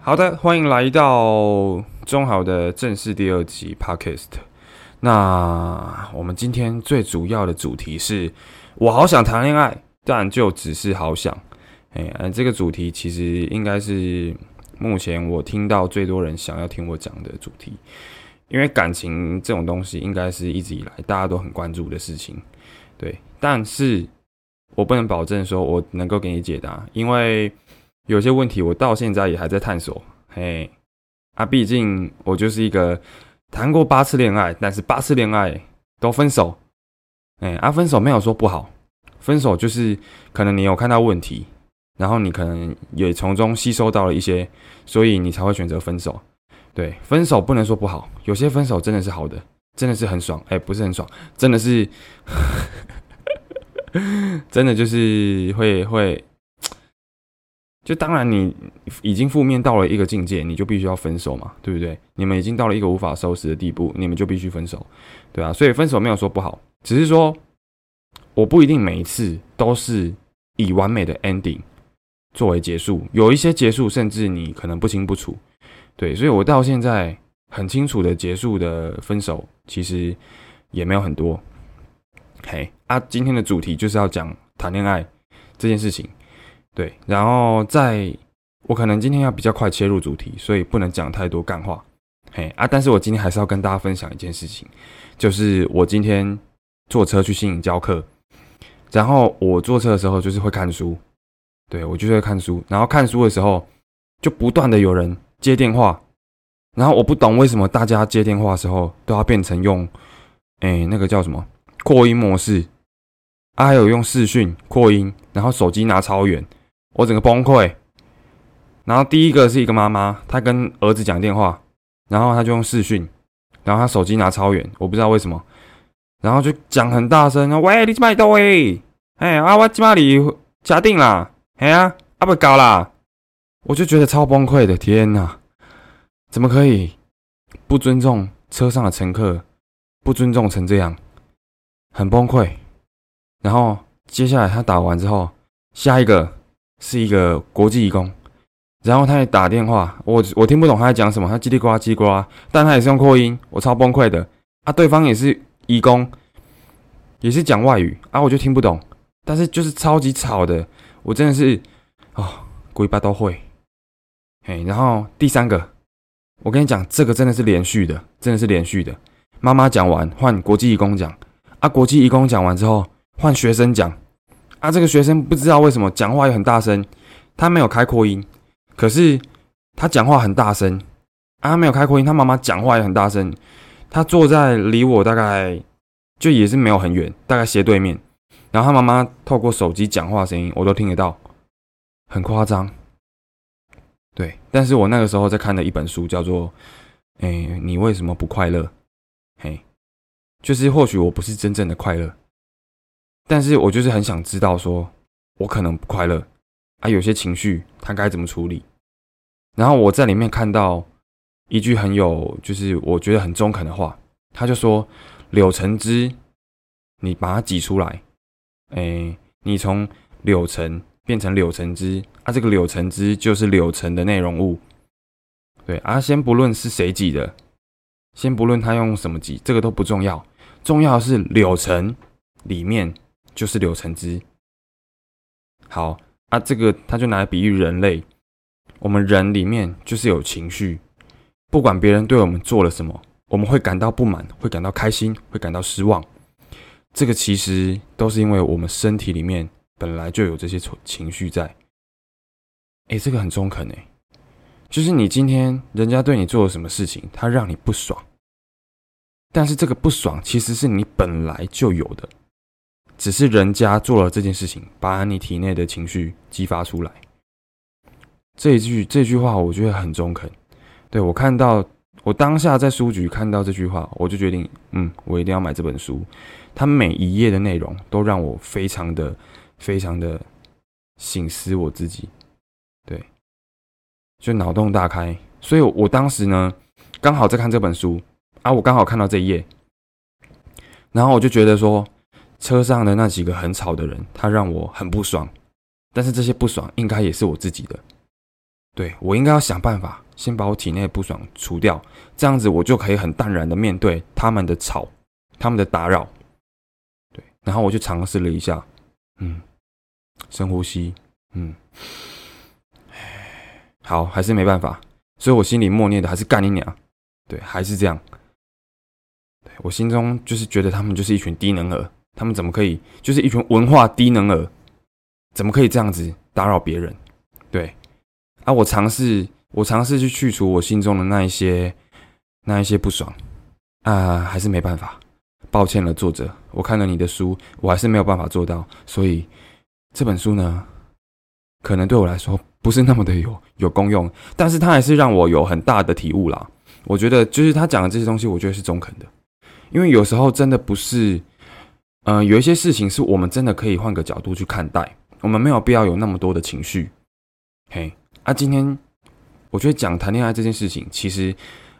好的，欢迎来到中好的正式第二集 Podcast。那我们今天最主要的主题是，我好想谈恋爱，但就只是好想。哎，呃，这个主题其实应该是目前我听到最多人想要听我讲的主题，因为感情这种东西应该是一直以来大家都很关注的事情。对，但是我不能保证说我能够给你解答，因为有些问题我到现在也还在探索。嘿，啊，毕竟我就是一个。谈过八次恋爱，但是八次恋爱都分手。哎，啊，分手没有说不好，分手就是可能你有看到问题，然后你可能也从中吸收到了一些，所以你才会选择分手。对，分手不能说不好，有些分手真的是好的，真的是很爽。哎，不是很爽，真的是，真的就是会会。就当然，你已经负面到了一个境界，你就必须要分手嘛，对不对？你们已经到了一个无法收拾的地步，你们就必须分手，对啊。所以分手没有说不好，只是说我不一定每一次都是以完美的 ending 作为结束，有一些结束甚至你可能不清不楚，对。所以我到现在很清楚的结束的分手，其实也没有很多。嘿，啊，今天的主题就是要讲谈恋爱这件事情。对，然后在我可能今天要比较快切入主题，所以不能讲太多干话，嘿啊！但是我今天还是要跟大家分享一件事情，就是我今天坐车去新颖教课，然后我坐车的时候就是会看书，对我就是会看书，然后看书的时候就不断的有人接电话，然后我不懂为什么大家接电话的时候都要变成用，哎，那个叫什么扩音模式，啊，还有用视讯扩音，然后手机拿超远。我整个崩溃，然后第一个是一个妈妈，她跟儿子讲电话，然后她就用视讯，然后她手机拿超远，我不知道为什么，然后就讲很大声，喂，你去哪里？喂，哎啊，我去哪里？嘉定啦，哎呀，啊不搞啦，我就觉得超崩溃的，天呐，怎么可以不尊重车上的乘客，不尊重成这样，很崩溃。然后接下来他打完之后，下一个。是一个国际义工，然后他也打电话，我我听不懂他在讲什么，他叽里呱叽里呱，但他也是用扩音，我超崩溃的。啊！对方也是义工，也是讲外语啊，我就听不懂，但是就是超级吵的，我真的是啊，鬼巴都会，嘿，然后第三个，我跟你讲，这个真的是连续的，真的是连续的，妈妈讲完换国际义工讲，啊，国际义工讲完之后换学生讲。啊，这个学生不知道为什么讲话又很大声，他没有开扩音，可是他讲话很大声啊，没有开扩音，他妈妈讲话也很大声，他坐在离我大概就也是没有很远，大概斜对面，然后他妈妈透过手机讲话声音我都听得到，很夸张，对，但是我那个时候在看的一本书叫做，哎，你为什么不快乐？嘿，就是或许我不是真正的快乐。但是我就是很想知道，说我可能不快乐啊，有些情绪他该怎么处理？然后我在里面看到一句很有，就是我觉得很中肯的话，他就说：“柳橙汁，你把它挤出来，哎，你从柳橙变成柳橙汁啊，这个柳橙汁就是柳橙的内容物。对啊，先不论是谁挤的，先不论他用什么挤，这个都不重要，重要的是柳橙里面。”就是柳橙汁。好啊，这个他就拿来比喻人类。我们人里面就是有情绪，不管别人对我们做了什么，我们会感到不满，会感到开心，会感到失望。这个其实都是因为我们身体里面本来就有这些情绪在。哎，这个很中肯哎，就是你今天人家对你做了什么事情，他让你不爽，但是这个不爽其实是你本来就有的。只是人家做了这件事情，把你体内的情绪激发出来。这一句这句话，我觉得很中肯。对我看到，我当下在书局看到这句话，我就决定，嗯，我一定要买这本书。它每一页的内容都让我非常的、非常的醒思我自己。对，就脑洞大开。所以我当时呢，刚好在看这本书啊，我刚好看到这一页，然后我就觉得说。车上的那几个很吵的人，他让我很不爽。但是这些不爽应该也是我自己的，对我应该要想办法，先把我体内的不爽除掉，这样子我就可以很淡然的面对他们的吵，他们的打扰。对，然后我就尝试了一下，嗯，深呼吸，嗯，好，还是没办法，所以我心里默念的还是干你娘，对，还是这样。我心中就是觉得他们就是一群低能儿，他们怎么可以就是一群文化低能儿，怎么可以这样子打扰别人？对。啊！我尝试，我尝试去去除我心中的那一些、那一些不爽啊，还是没办法。抱歉了，作者，我看了你的书，我还是没有办法做到。所以这本书呢，可能对我来说不是那么的有有功用，但是它还是让我有很大的体悟啦。我觉得，就是他讲的这些东西，我觉得是中肯的，因为有时候真的不是，嗯，有一些事情是我们真的可以换个角度去看待，我们没有必要有那么多的情绪，嘿。啊今天，我觉得讲谈恋爱这件事情，其实，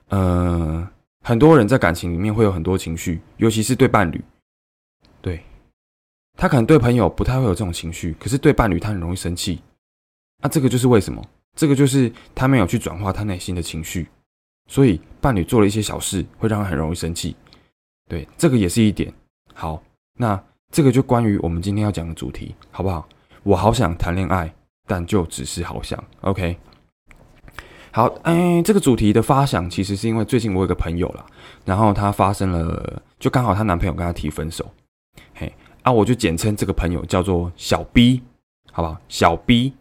呃，很多人在感情里面会有很多情绪，尤其是对伴侣，对，他可能对朋友不太会有这种情绪，可是对伴侣他很容易生气。那这个就是为什么？这个就是他没有去转化他内心的情绪，所以伴侣做了一些小事，会让他很容易生气。对，这个也是一点。好，那这个就关于我们今天要讲的主题，好不好？我好想谈恋爱。但就只是好想，OK。好，哎，这个主题的发想其实是因为最近我有个朋友啦，然后她发生了，就刚好她男朋友跟她提分手，嘿，啊，我就简称这个朋友叫做小 B，好不好？小 B，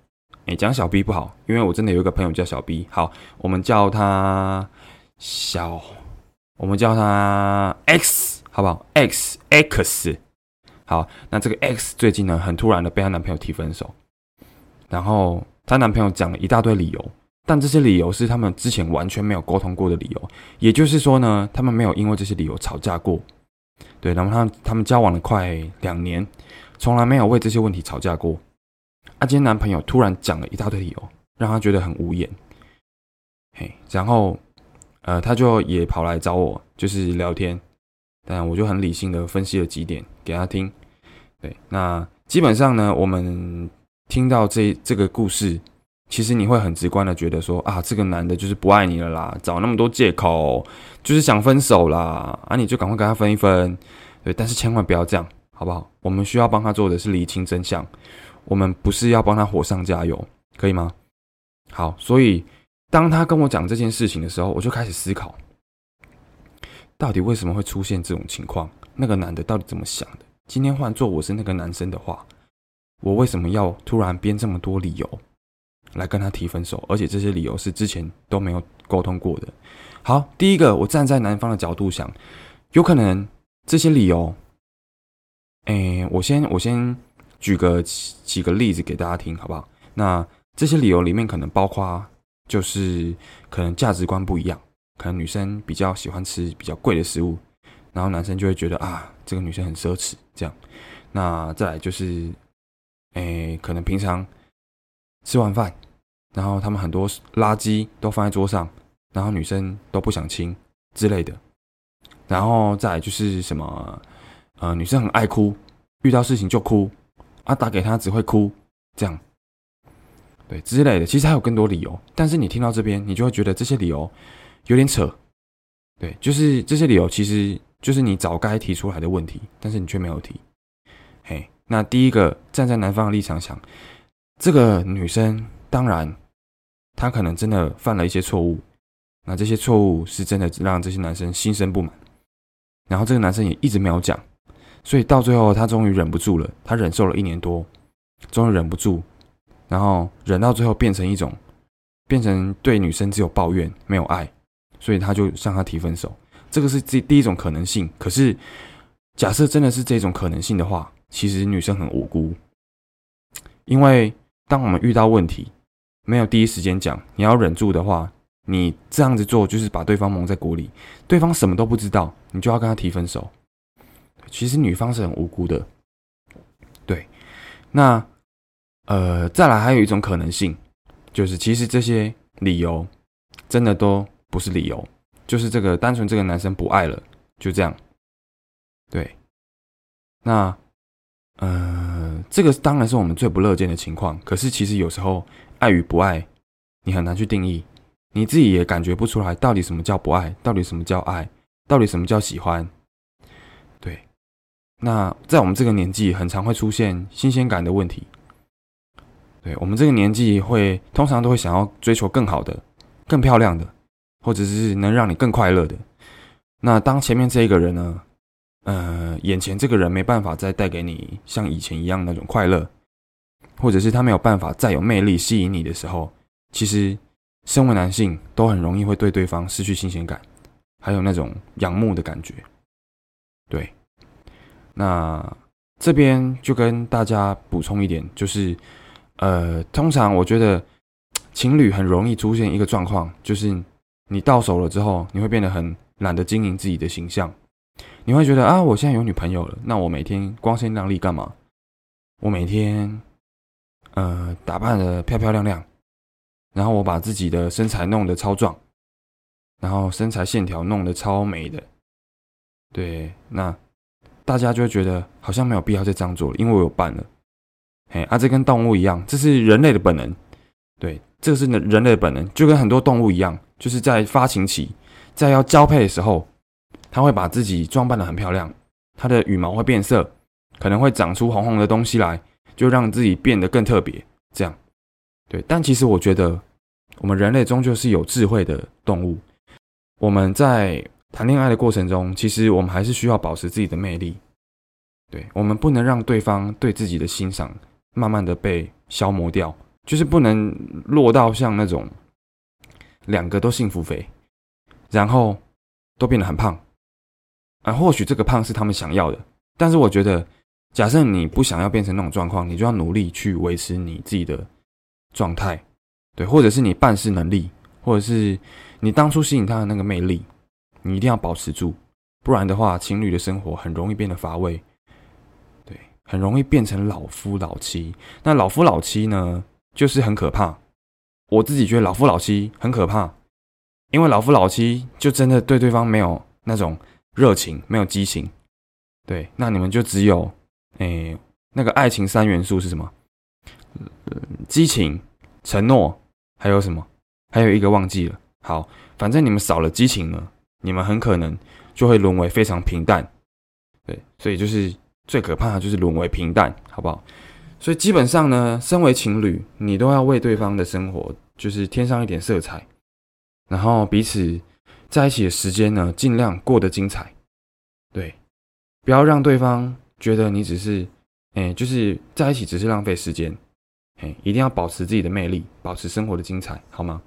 哎，讲小 B 不好，因为我真的有一个朋友叫小 B，好，我们叫他小，我们叫他 X，好不好？X X，好，那这个 X 最近呢，很突然的被她男朋友提分手。然后她男朋友讲了一大堆理由，但这些理由是他们之前完全没有沟通过的理由。也就是说呢，他们没有因为这些理由吵架过。对，然后他他们交往了快两年，从来没有为这些问题吵架过。啊，今天男朋友突然讲了一大堆理由，让他觉得很无言。嘿，然后呃，他就也跑来找我，就是聊天。但我就很理性的分析了几点给他听。对，那基本上呢，我们。听到这这个故事，其实你会很直观的觉得说啊，这个男的就是不爱你了啦，找那么多借口，就是想分手啦，啊，你就赶快跟他分一分，对，但是千万不要这样，好不好？我们需要帮他做的是理清真相，我们不是要帮他火上加油，可以吗？好，所以当他跟我讲这件事情的时候，我就开始思考，到底为什么会出现这种情况？那个男的到底怎么想的？今天换做我是那个男生的话。我为什么要突然编这么多理由来跟他提分手？而且这些理由是之前都没有沟通过的。好，第一个，我站在男方的角度想，有可能这些理由，哎，我先我先举个几个例子给大家听，好不好？那这些理由里面可能包括，就是可能价值观不一样，可能女生比较喜欢吃比较贵的食物，然后男生就会觉得啊，这个女生很奢侈，这样。那再来就是。哎，可能平常吃完饭，然后他们很多垃圾都放在桌上，然后女生都不想清之类的。然后再就是什么，呃，女生很爱哭，遇到事情就哭，啊，打给他只会哭，这样，对之类的。其实还有更多理由，但是你听到这边，你就会觉得这些理由有点扯。对，就是这些理由其实就是你早该提出来的问题，但是你却没有提。嘿。那第一个站在男方的立场想，这个女生当然，她可能真的犯了一些错误，那这些错误是真的让这些男生心生不满，然后这个男生也一直没有讲，所以到最后他终于忍不住了，他忍受了一年多，终于忍不住，然后忍到最后变成一种，变成对女生只有抱怨没有爱，所以他就向她提分手，这个是第第一种可能性。可是假设真的是这种可能性的话，其实女生很无辜，因为当我们遇到问题，没有第一时间讲，你要忍住的话，你这样子做就是把对方蒙在鼓里，对方什么都不知道，你就要跟他提分手。其实女方是很无辜的，对。那呃，再来还有一种可能性，就是其实这些理由真的都不是理由，就是这个单纯这个男生不爱了，就这样。对，那。呃，这个当然是我们最不乐见的情况。可是其实有时候爱与不爱你很难去定义，你自己也感觉不出来到底什么叫不爱，到底什么叫爱，到底什么叫喜欢。对，那在我们这个年纪，很常会出现新鲜感的问题。对我们这个年纪，会通常都会想要追求更好的、更漂亮的，或者是能让你更快乐的。那当前面这一个人呢，呃，眼前这个人没办法再带给你像以前一样那种快乐，或者是他没有办法再有魅力吸引你的时候，其实身为男性都很容易会对对方失去新鲜感，还有那种仰慕的感觉。对，那这边就跟大家补充一点，就是。呃，通常我觉得情侣很容易出现一个状况，就是你到手了之后，你会变得很懒得经营自己的形象。你会觉得啊，我现在有女朋友了，那我每天光鲜亮丽干嘛？我每天呃打扮的漂漂亮亮，然后我把自己的身材弄得超壮，然后身材线条弄得超美的。对，那大家就会觉得好像没有必要再这样做了，因为我有伴了。嘿，啊，这跟动物一样，这是人类的本能。对，这个是人类的本能，就跟很多动物一样，就是在发情期，在要交配的时候，它会把自己装扮的很漂亮，它的羽毛会变色，可能会长出红红的东西来，就让自己变得更特别。这样，对。但其实我觉得，我们人类终究是有智慧的动物。我们在谈恋爱的过程中，其实我们还是需要保持自己的魅力。对，我们不能让对方对自己的欣赏。慢慢的被消磨掉，就是不能落到像那种两个都幸福肥，然后都变得很胖，啊，或许这个胖是他们想要的，但是我觉得，假设你不想要变成那种状况，你就要努力去维持你自己的状态，对，或者是你办事能力，或者是你当初吸引他的那个魅力，你一定要保持住，不然的话，情侣的生活很容易变得乏味。对很容易变成老夫老妻。那老夫老妻呢，就是很可怕。我自己觉得老夫老妻很可怕，因为老夫老妻就真的对对方没有那种热情，没有激情。对，那你们就只有，诶，那个爱情三元素是什么？激情、承诺，还有什么？还有一个忘记了。好，反正你们少了激情呢，你们很可能就会沦为非常平淡。对，所以就是。最可怕的就是沦为平淡，好不好？所以基本上呢，身为情侣，你都要为对方的生活就是添上一点色彩，然后彼此在一起的时间呢，尽量过得精彩。对，不要让对方觉得你只是，哎，就是在一起只是浪费时间。哎，一定要保持自己的魅力，保持生活的精彩，好吗？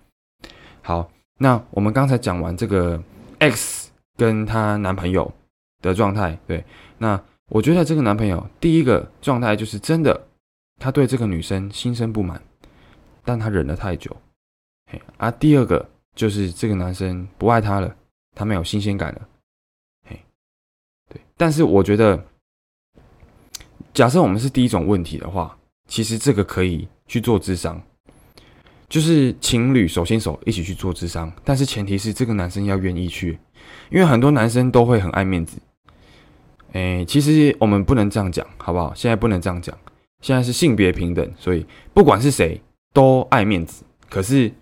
好，那我们刚才讲完这个 X 跟她男朋友的状态，对，那。我觉得这个男朋友第一个状态就是真的，他对这个女生心生不满，但他忍了太久。嘿，啊，第二个就是这个男生不爱她了，他没有新鲜感了。嘿，对。但是我觉得，假设我们是第一种问题的话，其实这个可以去做智商，就是情侣手牵手一起去做智商，但是前提是这个男生要愿意去，因为很多男生都会很爱面子。哎，其实我们不能这样讲，好不好？现在不能这样讲，现在是性别平等，所以不管是谁都爱面子。可是，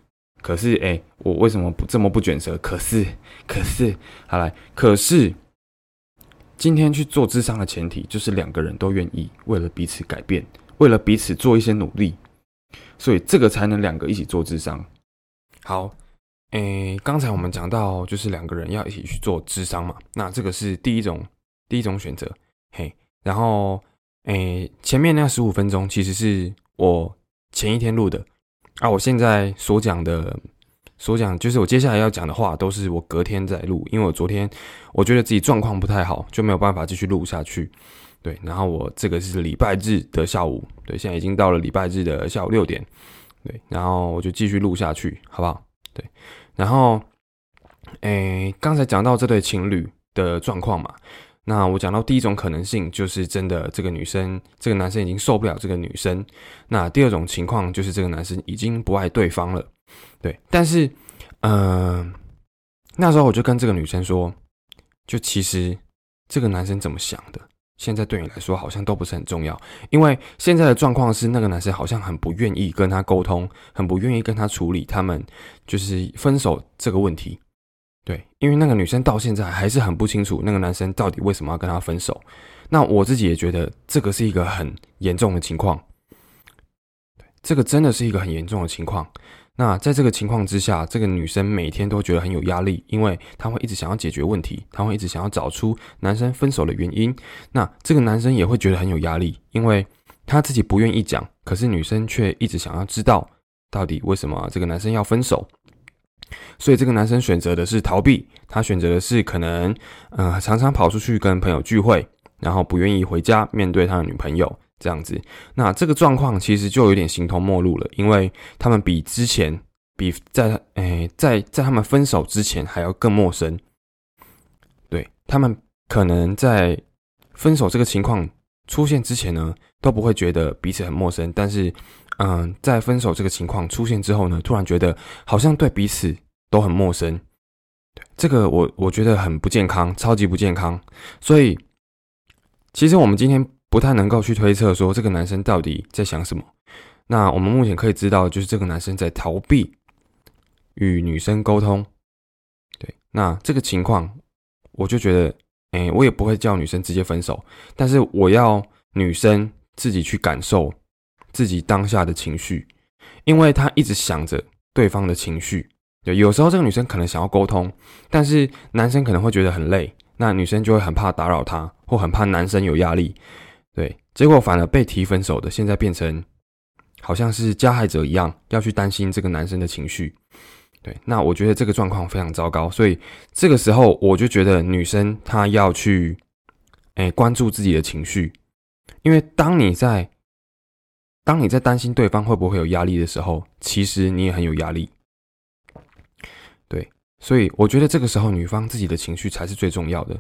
可是，哎，我为什么不这么不卷舌？可是，可是，好来，可是，今天去做智商的前提就是两个人都愿意为了彼此改变，为了彼此做一些努力，所以这个才能两个一起做智商。好，哎，刚才我们讲到就是两个人要一起去做智商嘛，那这个是第一种。第一种选择，嘿，然后，诶，前面那十五分钟其实是我前一天录的，啊，我现在所讲的，所讲就是我接下来要讲的话，都是我隔天再录，因为我昨天我觉得自己状况不太好，就没有办法继续录下去，对，然后我这个是礼拜日的下午，对，现在已经到了礼拜日的下午六点，对，然后我就继续录下去，好不好？对，然后，诶，刚才讲到这对情侣的状况嘛。那我讲到第一种可能性，就是真的这个女生，这个男生已经受不了这个女生。那第二种情况就是这个男生已经不爱对方了，对。但是，嗯，那时候我就跟这个女生说，就其实这个男生怎么想的，现在对你来说好像都不是很重要，因为现在的状况是那个男生好像很不愿意跟他沟通，很不愿意跟他处理他们就是分手这个问题。对，因为那个女生到现在还是很不清楚那个男生到底为什么要跟他分手。那我自己也觉得这个是一个很严重的情况，对这个真的是一个很严重的情况。那在这个情况之下，这个女生每天都觉得很有压力，因为她会一直想要解决问题，她会一直想要找出男生分手的原因。那这个男生也会觉得很有压力，因为他自己不愿意讲，可是女生却一直想要知道到底为什么这个男生要分手。所以这个男生选择的是逃避，他选择的是可能，呃，常常跑出去跟朋友聚会，然后不愿意回家面对他的女朋友。这样子，那这个状况其实就有点形同陌路了，因为他们比之前，比在诶在在他们分手之前还要更陌生。对他们可能在分手这个情况出现之前呢，都不会觉得彼此很陌生，但是，嗯，在分手这个情况出现之后呢，突然觉得好像对彼此都很陌生。对这个，我我觉得很不健康，超级不健康。所以，其实我们今天。不太能够去推测说这个男生到底在想什么。那我们目前可以知道，就是这个男生在逃避与女生沟通。对，那这个情况，我就觉得，哎，我也不会叫女生直接分手，但是我要女生自己去感受自己当下的情绪，因为他一直想着对方的情绪。对，有时候这个女生可能想要沟通，但是男生可能会觉得很累，那女生就会很怕打扰他，或很怕男生有压力。对，结果反而被提分手的，现在变成好像是加害者一样，要去担心这个男生的情绪。对，那我觉得这个状况非常糟糕，所以这个时候我就觉得女生她要去，哎，关注自己的情绪，因为当你在当你在担心对方会不会有压力的时候，其实你也很有压力。对，所以我觉得这个时候女方自己的情绪才是最重要的。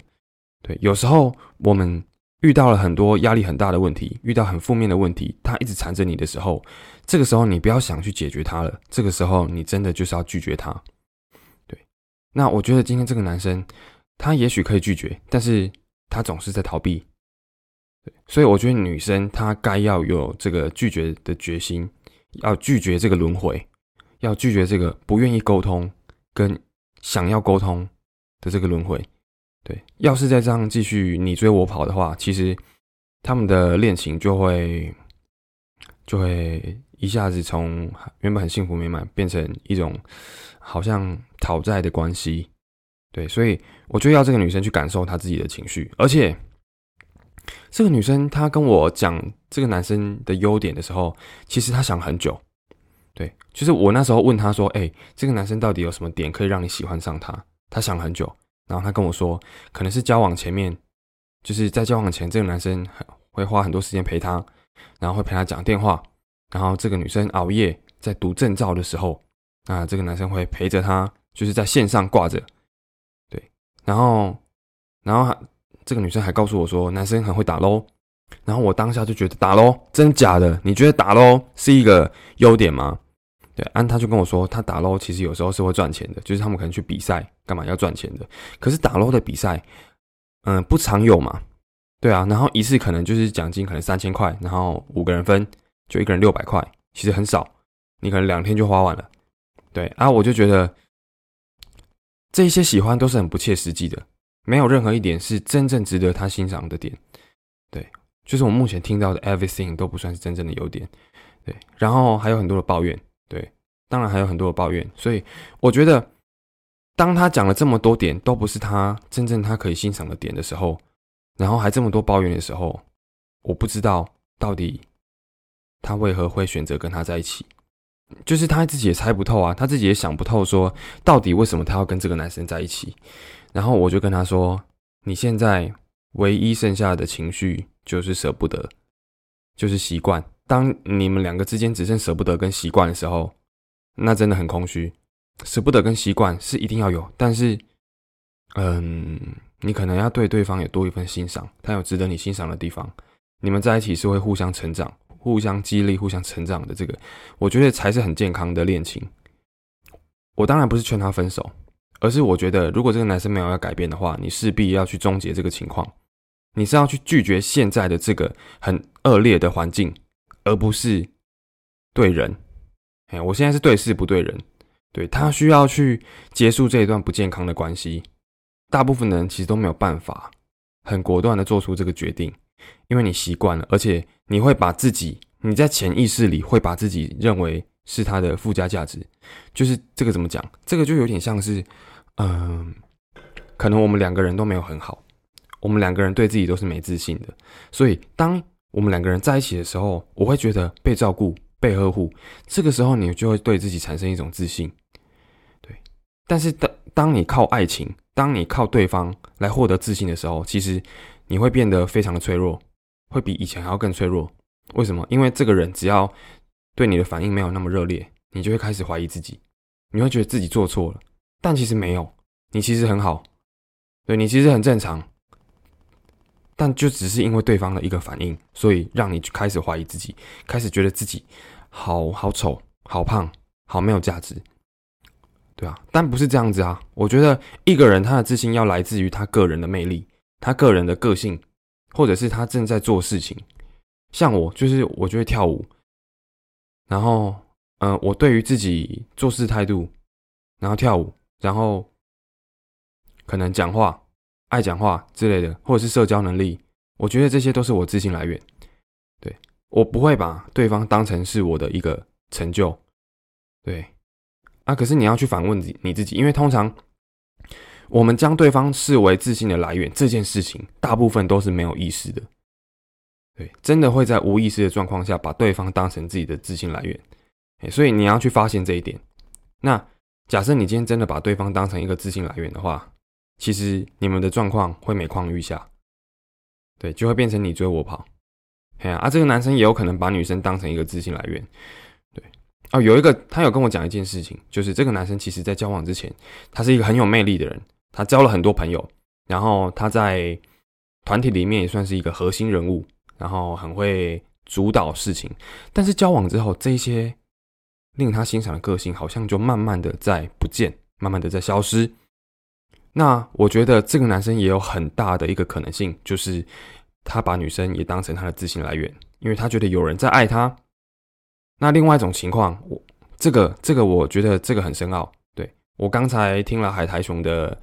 对，有时候我们。遇到了很多压力很大的问题，遇到很负面的问题，他一直缠着你的时候，这个时候你不要想去解决他了，这个时候你真的就是要拒绝他。对，那我觉得今天这个男生，他也许可以拒绝，但是他总是在逃避。所以我觉得女生她该要有这个拒绝的决心，要拒绝这个轮回，要拒绝这个不愿意沟通跟想要沟通的这个轮回。对，要是再这样继续你追我跑的话，其实他们的恋情就会就会一下子从原本很幸福美满变成一种好像讨债的关系。对，所以我就要这个女生去感受她自己的情绪，而且这个女生她跟我讲这个男生的优点的时候，其实她想很久。对，就是我那时候问她说：“哎，这个男生到底有什么点可以让你喜欢上他？”她想很久。然后她跟我说，可能是交往前面，就是在交往前，这个男生会花很多时间陪她，然后会陪她讲电话。然后这个女生熬夜在读证照的时候，那这个男生会陪着她，就是在线上挂着。对，然后，然后这个女生还告诉我说，男生很会打喽。然后我当下就觉得打喽，真假的？你觉得打喽是一个优点吗？对，安他就跟我说，他打喽其实有时候是会赚钱的，就是他们可能去比赛干嘛要赚钱的。可是打喽的比赛，嗯，不常有嘛。对啊，然后一次可能就是奖金可能三千块，然后五个人分，就一个人六百块，其实很少，你可能两天就花完了。对啊，我就觉得这些喜欢都是很不切实际的，没有任何一点是真正值得他欣赏的点。对，就是我目前听到的 everything 都不算是真正的优点。对，然后还有很多的抱怨。对，当然还有很多的抱怨，所以我觉得，当他讲了这么多点都不是他真正他可以欣赏的点的时候，然后还这么多抱怨的时候，我不知道到底他为何会选择跟他在一起，就是他自己也猜不透啊，他自己也想不透，说到底为什么他要跟这个男生在一起。然后我就跟他说：“你现在唯一剩下的情绪就是舍不得，就是习惯。”当你们两个之间只剩舍不得跟习惯的时候，那真的很空虚。舍不得跟习惯是一定要有，但是，嗯，你可能要对对方有多一份欣赏，他有值得你欣赏的地方。你们在一起是会互相成长、互相激励、互相成长的。这个，我觉得才是很健康的恋情。我当然不是劝他分手，而是我觉得，如果这个男生没有要改变的话，你势必要去终结这个情况。你是要去拒绝现在的这个很恶劣的环境，而不是对人。哎，我现在是对事不对人，对他需要去结束这一段不健康的关系。大部分人其实都没有办法很果断的做出这个决定，因为你习惯了，而且你会把自己，你在潜意识里会把自己认为是他的附加价值。就是这个怎么讲？这个就有点像是，嗯，可能我们两个人都没有很好，我们两个人对自己都是没自信的，所以当我们两个人在一起的时候，我会觉得被照顾。被呵护，这个时候你就会对自己产生一种自信，对。但是当当你靠爱情，当你靠对方来获得自信的时候，其实你会变得非常的脆弱，会比以前还要更脆弱。为什么？因为这个人只要对你的反应没有那么热烈，你就会开始怀疑自己，你会觉得自己做错了，但其实没有，你其实很好，对你其实很正常。但就只是因为对方的一个反应，所以让你开始怀疑自己，开始觉得自己好好丑、好胖、好没有价值，对啊。但不是这样子啊！我觉得一个人他的自信要来自于他个人的魅力、他个人的个性，或者是他正在做事情。像我，就是我就会跳舞，然后，嗯，我对于自己做事态度，然后跳舞，然后可能讲话。爱讲话之类的，或者是社交能力，我觉得这些都是我自信来源。对我不会把对方当成是我的一个成就。对啊，可是你要去反问你你自己，因为通常我们将对方视为自信的来源这件事情，大部分都是没有意识的。对，真的会在无意识的状况下把对方当成自己的自信来源。哎所以你要去发现这一点。那假设你今天真的把对方当成一个自信来源的话，其实你们的状况会每况愈下，对，就会变成你追我跑，哎呀，啊，这个男生也有可能把女生当成一个自信来源，对，哦，有一个他有跟我讲一件事情，就是这个男生其实在交往之前，他是一个很有魅力的人，他交了很多朋友，然后他在团体里面也算是一个核心人物，然后很会主导事情，但是交往之后，这些令他欣赏的个性好像就慢慢的在不见，慢慢的在消失。那我觉得这个男生也有很大的一个可能性，就是他把女生也当成他的自信来源，因为他觉得有人在爱他。那另外一种情况，我这个这个我觉得这个很深奥。对我刚才听了海苔熊的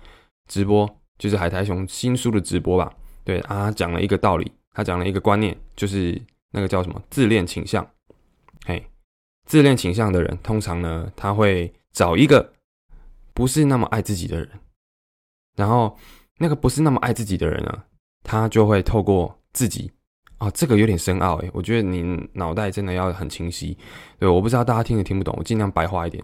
直播，就是海苔熊新书的直播吧。对啊，讲了一个道理，他讲了一个观念，就是那个叫什么自恋倾向。嘿，自恋倾向的人通常呢，他会找一个不是那么爱自己的人。然后，那个不是那么爱自己的人呢，他就会透过自己啊，这个有点深奥诶，我觉得你脑袋真的要很清晰。对，我不知道大家听也听不懂，我尽量白话一点。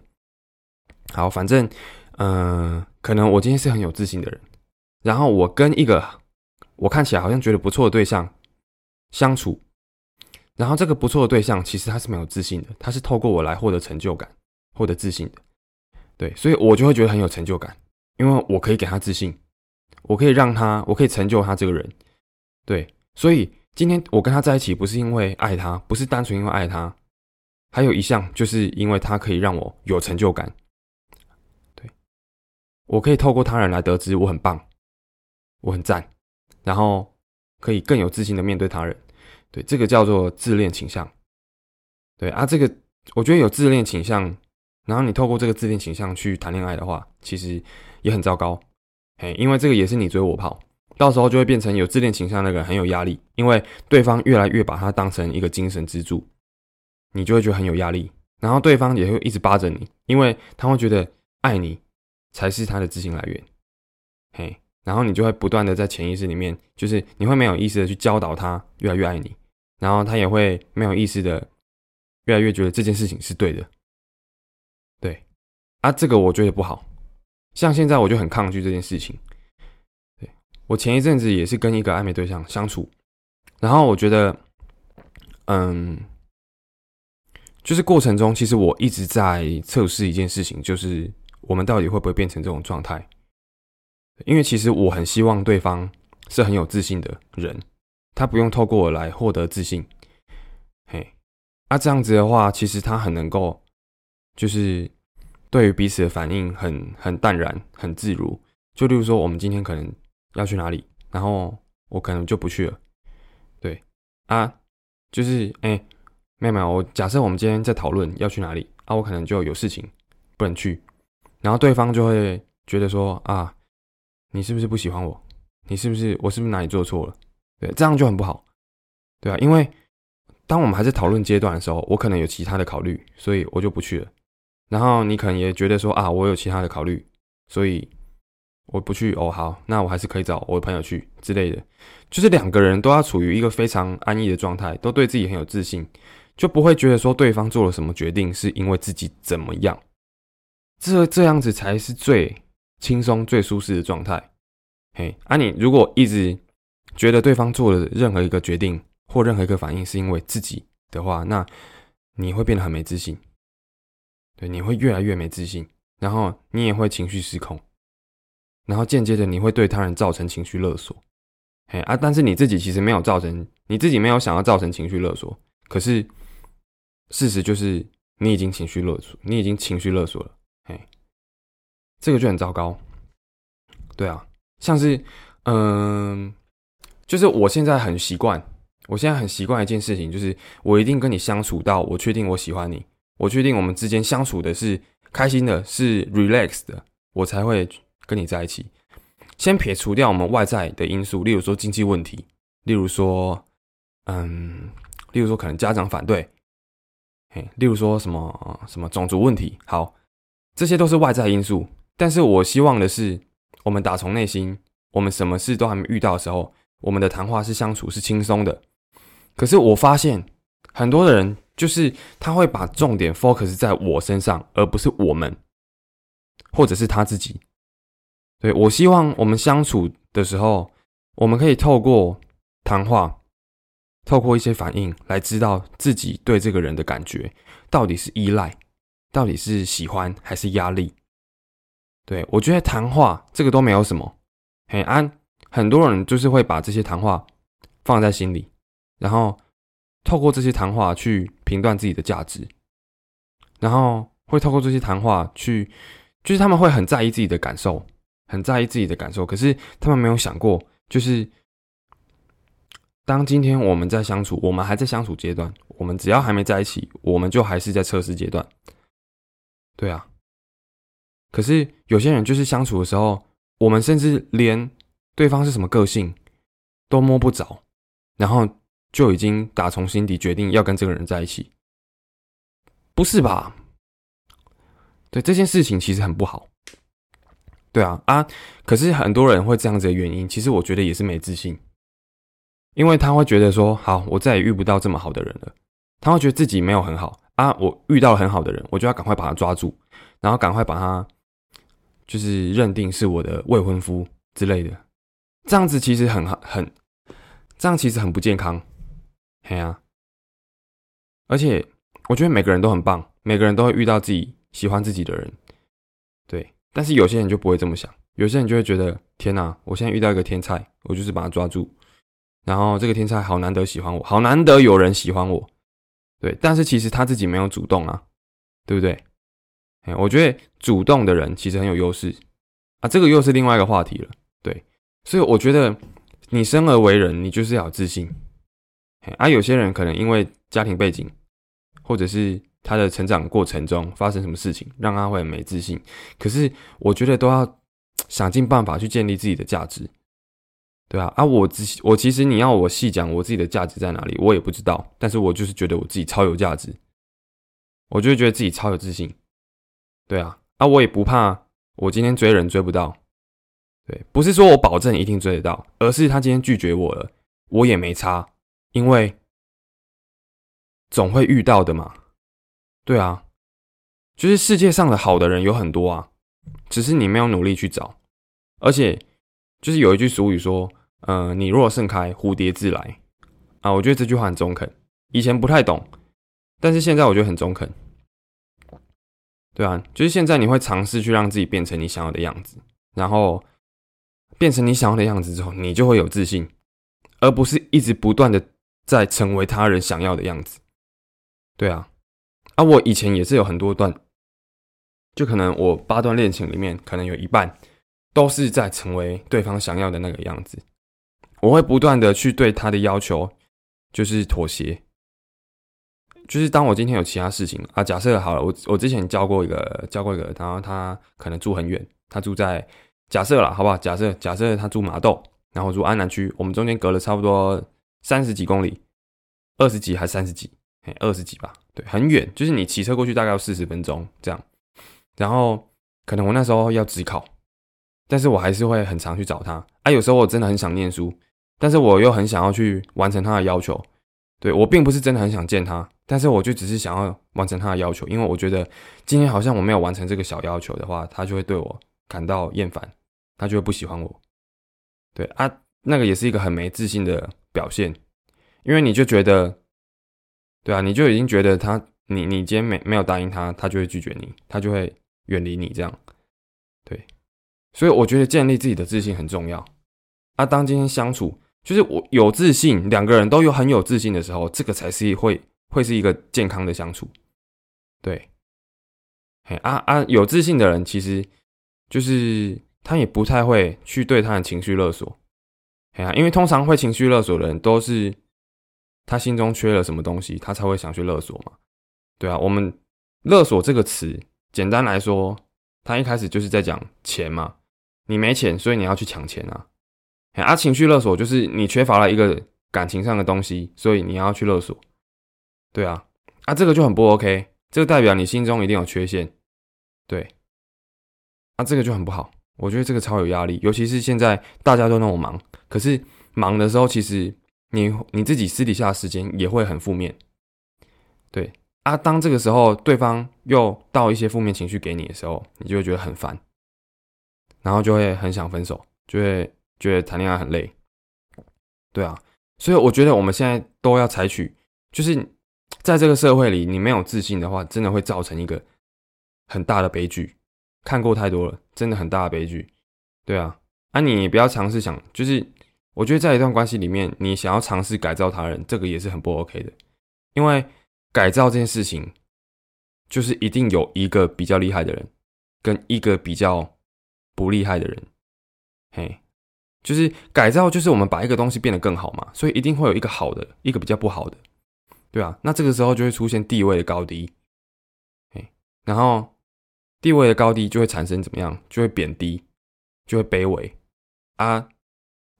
好，反正，嗯，可能我今天是很有自信的人，然后我跟一个我看起来好像觉得不错的对象相处，然后这个不错的对象其实他是没有自信的，他是透过我来获得成就感、获得自信的。对，所以我就会觉得很有成就感。因为我可以给他自信，我可以让他，我可以成就他这个人，对，所以今天我跟他在一起，不是因为爱他，不是单纯因为爱他，还有一项就是因为他可以让我有成就感，对，我可以透过他人来得知我很棒，我很赞，然后可以更有自信的面对他人，对，这个叫做自恋倾向，对啊，这个我觉得有自恋倾向，然后你透过这个自恋倾向去谈恋爱的话，其实。也很糟糕，嘿，因为这个也是你追我跑，到时候就会变成有自恋倾向那个人很有压力，因为对方越来越把他当成一个精神支柱，你就会觉得很有压力，然后对方也会一直扒着你，因为他会觉得爱你才是他的自信来源，嘿，然后你就会不断的在潜意识里面，就是你会没有意识的去教导他越来越爱你，然后他也会没有意识的越来越觉得这件事情是对的，对，啊，这个我觉得不好。像现在我就很抗拒这件事情。对我前一阵子也是跟一个暧昧对象相处，然后我觉得，嗯，就是过程中其实我一直在测试一件事情，就是我们到底会不会变成这种状态？因为其实我很希望对方是很有自信的人，他不用透过我来获得自信。嘿，那这样子的话，其实他很能够，就是。对于彼此的反应很很淡然，很自如。就例如说，我们今天可能要去哪里，然后我可能就不去了。对啊，就是哎，妹妹，我假设我们今天在讨论要去哪里啊，我可能就有事情不能去，然后对方就会觉得说啊，你是不是不喜欢我？你是不是我是不是哪里做错了？对，这样就很不好，对啊，因为当我们还在讨论阶段的时候，我可能有其他的考虑，所以我就不去了。然后你可能也觉得说啊，我有其他的考虑，所以我不去。哦，好，那我还是可以找我的朋友去之类的。就是两个人都要处于一个非常安逸的状态，都对自己很有自信，就不会觉得说对方做了什么决定是因为自己怎么样。这这样子才是最轻松、最舒适的状态。嘿，啊，你如果一直觉得对方做的任何一个决定或任何一个反应是因为自己的话，那你会变得很没自信，对，你会越来越没自信，然后你也会情绪失控，然后间接的你会对他人造成情绪勒索，嘿啊，但是你自己其实没有造成，你自己没有想要造成情绪勒索，可是事实就是你已经情绪勒索，你已经情绪勒索了，嘿，这个就很糟糕，对啊，像是嗯。就是我现在很习惯，我现在很习惯一件事情，就是我一定跟你相处到我确定我喜欢你，我确定我们之间相处的是开心的，是 relax 的，我才会跟你在一起。先撇除掉我们外在的因素，例如说经济问题，例如说，嗯，例如说可能家长反对，嘿，例如说什么什么种族问题，好，这些都是外在因素。但是我希望的是，我们打从内心，我们什么事都还没遇到的时候。我们的谈话是相处是轻松的，可是我发现很多的人就是他会把重点 focus 在我身上，而不是我们，或者是他自己。对我希望我们相处的时候，我们可以透过谈话，透过一些反应来知道自己对这个人的感觉到底是依赖，到底是喜欢还是压力。对我觉得谈话这个都没有什么，很安。很多人就是会把这些谈话放在心里，然后透过这些谈话去评断自己的价值，然后会透过这些谈话去，就是他们会很在意自己的感受，很在意自己的感受。可是他们没有想过，就是当今天我们在相处，我们还在相处阶段，我们只要还没在一起，我们就还是在测试阶段。对啊，可是有些人就是相处的时候，我们甚至连。对方是什么个性都摸不着，然后就已经打从心底决定要跟这个人在一起，不是吧？对这件事情其实很不好。对啊啊！可是很多人会这样子的原因，其实我觉得也是没自信，因为他会觉得说：好，我再也遇不到这么好的人了。他会觉得自己没有很好啊，我遇到了很好的人，我就要赶快把他抓住，然后赶快把他就是认定是我的未婚夫之类的。这样子其实很很，这样其实很不健康，嘿啊！而且我觉得每个人都很棒，每个人都会遇到自己喜欢自己的人，对。但是有些人就不会这么想，有些人就会觉得天哪，我现在遇到一个天才，我就是把他抓住，然后这个天才好难得喜欢我，好难得有人喜欢我，对。但是其实他自己没有主动啊，对不对？哎，我觉得主动的人其实很有优势啊，这个又是另外一个话题了，对。所以我觉得，你生而为人，你就是要有自信。而有些人可能因为家庭背景，或者是他的成长过程中发生什么事情，让他会很没自信。可是我觉得都要想尽办法去建立自己的价值，对啊，啊，我自我其实你要我细讲我自己的价值在哪里，我也不知道。但是我就是觉得我自己超有价值，我就觉得自己超有自信。对啊，啊，我也不怕我今天追人追不到。对，不是说我保证一定追得到，而是他今天拒绝我了，我也没差，因为总会遇到的嘛。对啊，就是世界上的好的人有很多啊，只是你没有努力去找。而且，就是有一句俗语说，呃，你若盛开，蝴蝶自来。啊，我觉得这句话很中肯。以前不太懂，但是现在我觉得很中肯。对啊，就是现在你会尝试去让自己变成你想要的样子，然后。变成你想要的样子之后，你就会有自信，而不是一直不断的在成为他人想要的样子。对啊，啊，我以前也是有很多段，就可能我八段恋情里面，可能有一半都是在成为对方想要的那个样子。我会不断的去对他的要求就是妥协。就是当我今天有其他事情啊，假设好了，我我之前教过一个教过一个，然后他可能住很远，他住在假设了，好不好？假设假设他住麻豆，然后住安南区，我们中间隔了差不多三十几公里，二十几还三十几，哎，二十几吧，对，很远，就是你骑车过去大概要四十分钟这样。然后可能我那时候要自考，但是我还是会很常去找他啊。有时候我真的很想念书，但是我又很想要去完成他的要求。对我并不是真的很想见他，但是我就只是想要完成他的要求，因为我觉得今天好像我没有完成这个小要求的话，他就会对我感到厌烦，他就会不喜欢我。对啊，那个也是一个很没自信的表现，因为你就觉得，对啊，你就已经觉得他，你你今天没没有答应他，他就会拒绝你，他就会远离你这样。对，所以我觉得建立自己的自信很重要。啊，当今天相处。就是我有自信，两个人都有很有自信的时候，这个才是会会是一个健康的相处。对，嘿啊啊，有自信的人其实就是他也不太会去对他的情绪勒索。哎呀，因为通常会情绪勒索的人都是他心中缺了什么东西，他才会想去勒索嘛。对啊，我们勒索这个词，简单来说，他一开始就是在讲钱嘛。你没钱，所以你要去抢钱啊。啊，情绪勒索就是你缺乏了一个感情上的东西，所以你要去勒索。对啊，啊，这个就很不 OK，这个代表你心中一定有缺陷。对，啊，这个就很不好。我觉得这个超有压力，尤其是现在大家都那么忙，可是忙的时候，其实你你自己私底下的时间也会很负面。对，啊，当这个时候对方又倒一些负面情绪给你的时候，你就会觉得很烦，然后就会很想分手，就会。觉得谈恋爱很累，对啊，所以我觉得我们现在都要采取，就是在这个社会里，你没有自信的话，真的会造成一个很大的悲剧。看过太多了，真的很大的悲剧。对啊，啊，你不要尝试想，就是我觉得在一段关系里面，你想要尝试改造他人，这个也是很不 OK 的，因为改造这件事情，就是一定有一个比较厉害的人，跟一个比较不厉害的人，嘿。就是改造，就是我们把一个东西变得更好嘛，所以一定会有一个好的，一个比较不好的，对啊，那这个时候就会出现地位的高低，哎，然后地位的高低就会产生怎么样？就会贬低，就会卑微啊。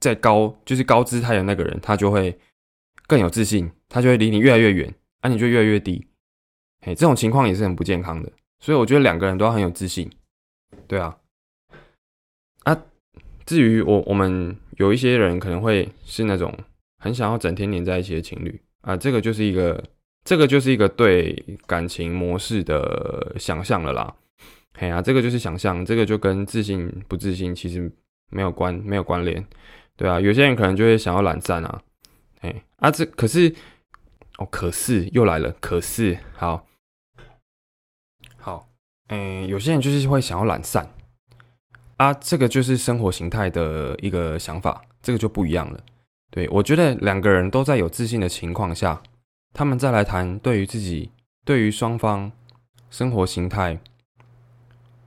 在高就是高姿态的那个人，他就会更有自信，他就会离你越来越远，啊，你就越来越低，哎，这种情况也是很不健康的。所以我觉得两个人都要很有自信，对，啊。至于我，我们有一些人可能会是那种很想要整天黏在一起的情侣啊，这个就是一个，这个就是一个对感情模式的想象了啦。嘿啊，这个就是想象，这个就跟自信不自信其实没有关，没有关联，对啊，有些人可能就会想要懒散啊，嘿啊，这可是哦，可是又来了，可是好，好，哎，有些人就是会想要懒散。啊，这个就是生活形态的一个想法，这个就不一样了。对我觉得两个人都在有自信的情况下，他们再来谈对于自己、对于双方生活形态，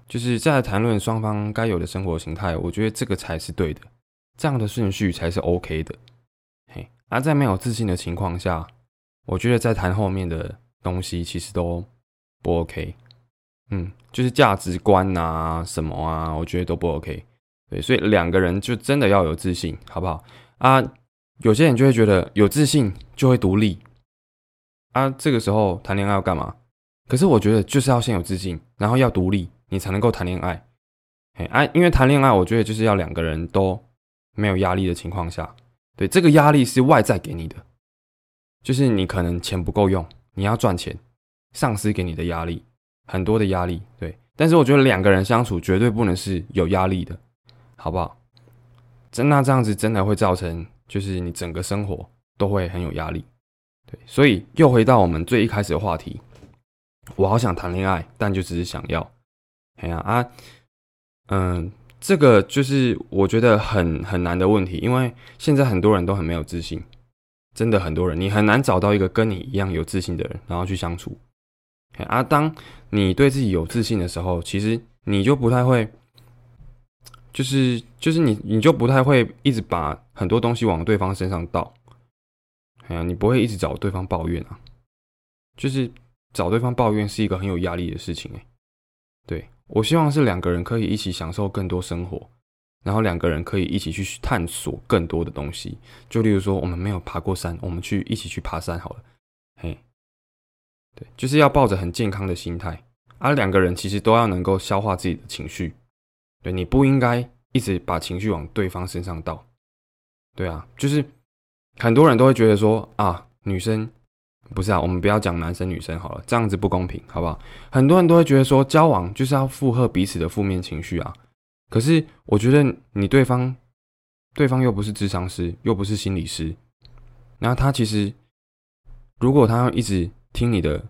就是再来谈论双方该有的生活形态，我觉得这个才是对的，这样的顺序才是 OK 的。嘿，而在没有自信的情况下，我觉得在谈后面的东西其实都不 OK。嗯，就是价值观啊，什么啊，我觉得都不 OK。对，所以两个人就真的要有自信，好不好啊？有些人就会觉得有自信就会独立啊，这个时候谈恋爱要干嘛？可是我觉得就是要先有自信，然后要独立，你才能够谈恋爱。哎啊，因为谈恋爱，我觉得就是要两个人都没有压力的情况下，对，这个压力是外在给你的，就是你可能钱不够用，你要赚钱，上司给你的压力。很多的压力，对，但是我觉得两个人相处绝对不能是有压力的，好不好？真那这样子真的会造成，就是你整个生活都会很有压力，对，所以又回到我们最一开始的话题，我好想谈恋爱，但就只是想要，哎呀啊，嗯，这个就是我觉得很很难的问题，因为现在很多人都很没有自信，真的很多人，你很难找到一个跟你一样有自信的人，然后去相处。啊，当你对自己有自信的时候，其实你就不太会，就是就是你你就不太会一直把很多东西往对方身上倒。哎呀，你不会一直找对方抱怨啊，就是找对方抱怨是一个很有压力的事情哎。对我希望是两个人可以一起享受更多生活，然后两个人可以一起去探索更多的东西。就例如说，我们没有爬过山，我们去一起去爬山好了。嘿，对，就是要抱着很健康的心态，而两个人其实都要能够消化自己的情绪。对，你不应该一直把情绪往对方身上倒。对啊，就是很多人都会觉得说啊，女生不是啊，我们不要讲男生女生好了，这样子不公平，好不好？很多人都会觉得说，交往就是要附和彼此的负面情绪啊。可是我觉得你对方，对方又不是智商师，又不是心理师，然后他其实，如果他要一直听你的，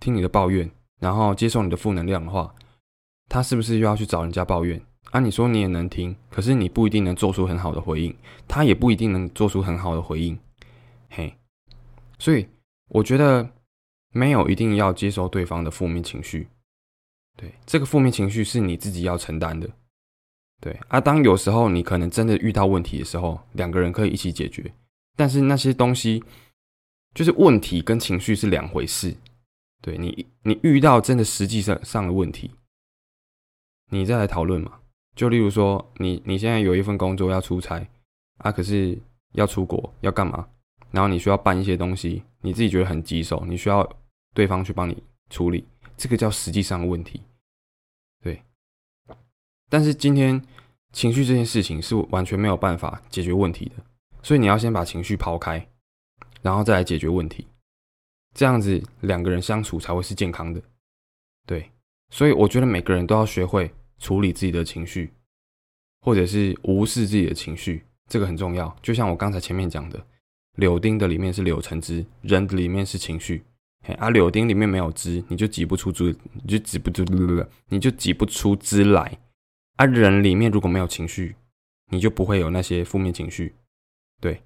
听你的抱怨，然后接受你的负能量的话。他是不是又要去找人家抱怨啊？你说你也能听，可是你不一定能做出很好的回应，他也不一定能做出很好的回应，嘿，所以我觉得没有一定要接受对方的负面情绪，对，这个负面情绪是你自己要承担的，对啊。当有时候你可能真的遇到问题的时候，两个人可以一起解决，但是那些东西就是问题跟情绪是两回事，对你，你遇到真的实际上上的问题。你再来讨论嘛？就例如说，你你现在有一份工作要出差啊，可是要出国要干嘛？然后你需要办一些东西，你自己觉得很棘手，你需要对方去帮你处理，这个叫实际上的问题。对。但是今天情绪这件事情是完全没有办法解决问题的，所以你要先把情绪抛开，然后再来解决问题，这样子两个人相处才会是健康的。对。所以我觉得每个人都要学会。处理自己的情绪，或者是无视自己的情绪，这个很重要。就像我刚才前面讲的，柳丁的里面是柳橙汁，人的里面是情绪。嘿啊，柳丁里面没有汁，你就挤不出汁，你就挤不出，你就挤不出汁来。啊，人里面如果没有情绪，你就不会有那些负面情绪。对，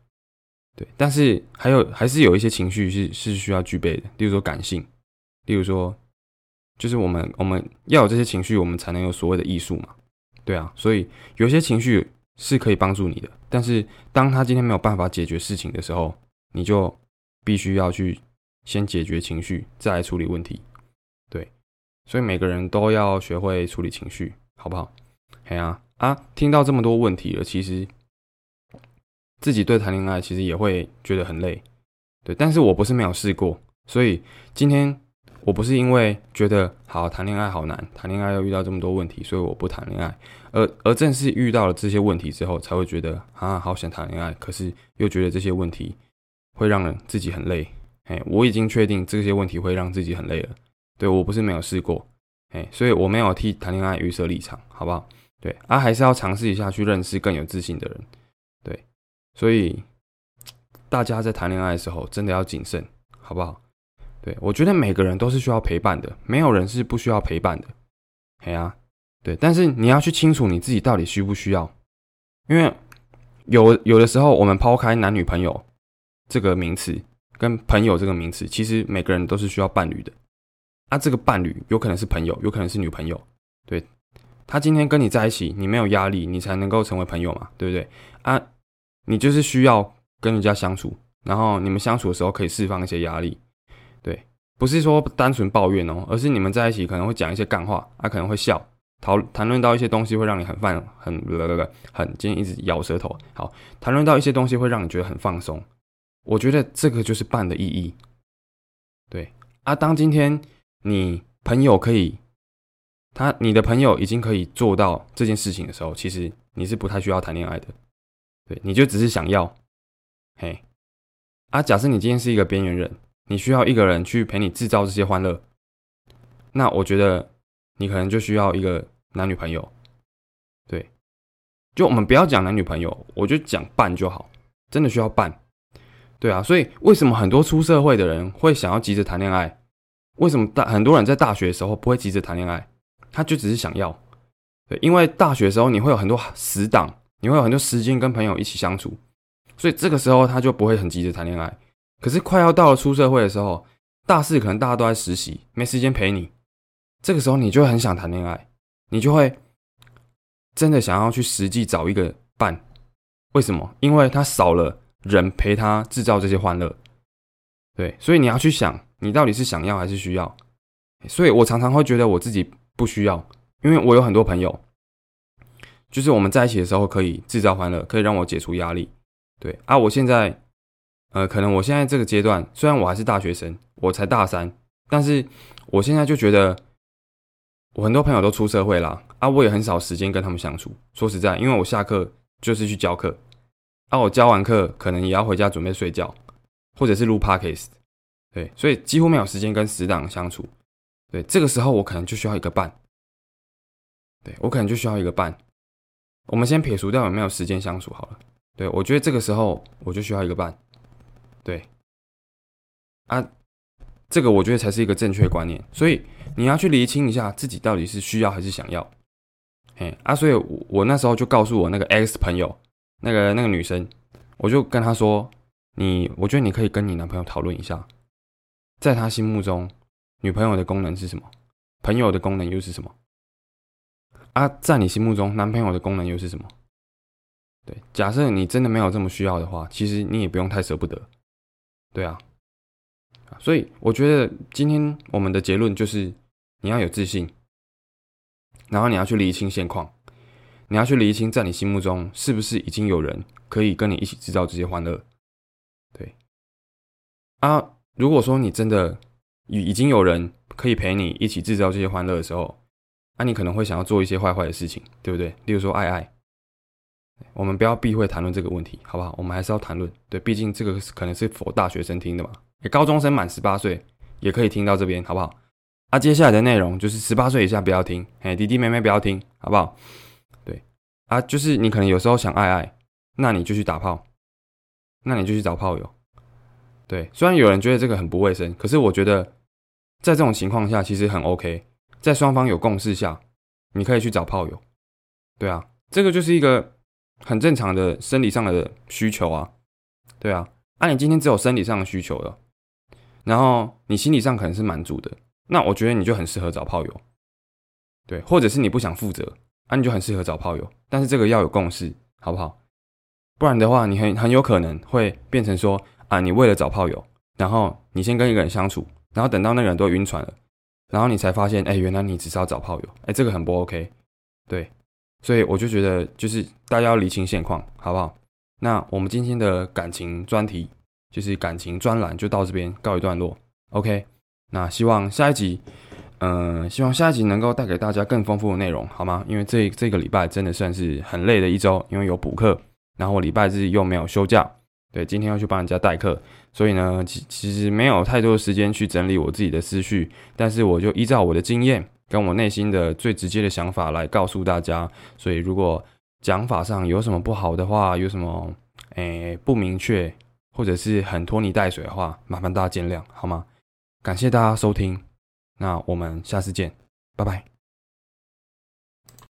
对。但是还有，还是有一些情绪是是需要具备的，例如说感性，例如说。就是我们我们要有这些情绪，我们才能有所谓的艺术嘛，对啊，所以有些情绪是可以帮助你的，但是当他今天没有办法解决事情的时候，你就必须要去先解决情绪，再来处理问题，对，所以每个人都要学会处理情绪，好不好？哎呀啊，听到这么多问题了，其实自己对谈恋爱其实也会觉得很累，对，但是我不是没有试过，所以今天。我不是因为觉得好谈恋爱好难，谈恋爱要遇到这么多问题，所以我不谈恋爱，而而正是遇到了这些问题之后，才会觉得啊好想谈恋爱，可是又觉得这些问题会让人自己很累。哎，我已经确定这些问题会让自己很累了。对我不是没有试过，哎，所以我没有替谈恋爱预设立场，好不好？对啊，还是要尝试一下去认识更有自信的人。所以大家在谈恋爱的时候真的要谨慎，好不好？对，我觉得每个人都是需要陪伴的，没有人是不需要陪伴的。哎呀，对，但是你要去清楚你自己到底需不需要，因为有有的时候，我们抛开男女朋友这个名词跟朋友这个名词，其实每个人都是需要伴侣的。啊，这个伴侣有可能是朋友，有可能是女朋友。对，他今天跟你在一起，你没有压力，你才能够成为朋友嘛，对不对？啊，你就是需要跟人家相处，然后你们相处的时候可以释放一些压力。对不是说单纯抱怨哦，而是你们在一起可能会讲一些干话，他可能会笑，讨谈论到一些东西会让你很放很很今天一直咬舌头。好，谈论到一些东西会让你觉得很放松。我觉得这个就是伴的意义。对啊，当今天你朋友可以，他你的朋友已经可以做到这件事情的时候，其实你是不太需要谈恋爱的。对，你就只是想要，嘿，啊，假设你今天是一个边缘人。你需要一个人去陪你制造这些欢乐，那我觉得你可能就需要一个男女朋友，对，就我们不要讲男女朋友，我就讲伴就好，真的需要伴，对啊，所以为什么很多出社会的人会想要急着谈恋爱？为什么大很多人在大学的时候不会急着谈恋爱？他就只是想要，对，因为大学的时候你会有很多死党，你会有很多时间跟朋友一起相处，所以这个时候他就不会很急着谈恋爱。可是快要到了出社会的时候，大四可能大家都在实习，没时间陪你。这个时候你就很想谈恋爱，你就会真的想要去实际找一个伴，为什么？因为他少了人陪他制造这些欢乐。对，所以你要去想，你到底是想要还是需要。所以我常常会觉得我自己不需要，因为我有很多朋友，就是我们在一起的时候可以制造欢乐，可以让我解除压力。对啊，我现在，呃，可能我现在这个阶段，虽然我还是大学生，我才大三，但是我现在就觉得，我很多朋友都出社会了啊，我也很少时间跟他们相处。说实在，因为我下课就是去教课，啊，我教完课可能也要回家准备睡觉。或者是录 podcast，对，所以几乎没有时间跟死党相处。对，这个时候我可能就需要一个伴。对我可能就需要一个伴。我们先撇除掉有没有时间相处好了。对我觉得这个时候我就需要一个伴。对，啊，这个我觉得才是一个正确观念。所以你要去厘清一下自己到底是需要还是想要。嘿，啊，所以我那时候就告诉我那个 X 朋友，那个那个女生，我就跟她说。你，我觉得你可以跟你男朋友讨论一下，在他心目中，女朋友的功能是什么？朋友的功能又是什么？啊，在你心目中，男朋友的功能又是什么？对，假设你真的没有这么需要的话，其实你也不用太舍不得，对啊。所以我觉得今天我们的结论就是，你要有自信，然后你要去理清现况，你要去理清在你心目中是不是已经有人可以跟你一起制造这些欢乐。对，啊，如果说你真的已已经有人可以陪你一起制造这些欢乐的时候，那你可能会想要做一些坏坏的事情，对不对？例如说爱爱，我们不要避讳谈论这个问题，好不好？我们还是要谈论，对，毕竟这个可能是否大学生听的嘛，高中生满十八岁也可以听到这边，好不好？啊，接下来的内容就是十八岁以下不要听，哎，弟弟妹妹不要听，好不好？对，啊，就是你可能有时候想爱爱，那你就去打炮。那你就去找炮友，对。虽然有人觉得这个很不卫生，可是我觉得在这种情况下其实很 OK。在双方有共识下，你可以去找炮友，对啊，这个就是一个很正常的生理上的需求啊，对啊。那你今天只有生理上的需求了，然后你心理上可能是满足的，那我觉得你就很适合找炮友，对。或者是你不想负责，那你就很适合找炮友，但是这个要有共识，好不好？不然的话，你很很有可能会变成说啊，你为了找炮友，然后你先跟一个人相处，然后等到那个人都晕船了，然后你才发现，哎，原来你只是要找炮友，哎，这个很不 OK，对，所以我就觉得就是大家要理清现况，好不好？那我们今天的感情专题，就是感情专栏，就到这边告一段落，OK？那希望下一集，嗯，希望下一集能够带给大家更丰富的内容，好吗？因为这这个礼拜真的算是很累的一周，因为有补课。然后礼拜日又没有休假，对，今天要去帮人家代课，所以呢，其其实没有太多的时间去整理我自己的思绪，但是我就依照我的经验跟我内心的最直接的想法来告诉大家。所以如果讲法上有什么不好的话，有什么诶不明确或者是很拖泥带水的话，麻烦大家见谅好吗？感谢大家收听，那我们下次见，拜拜。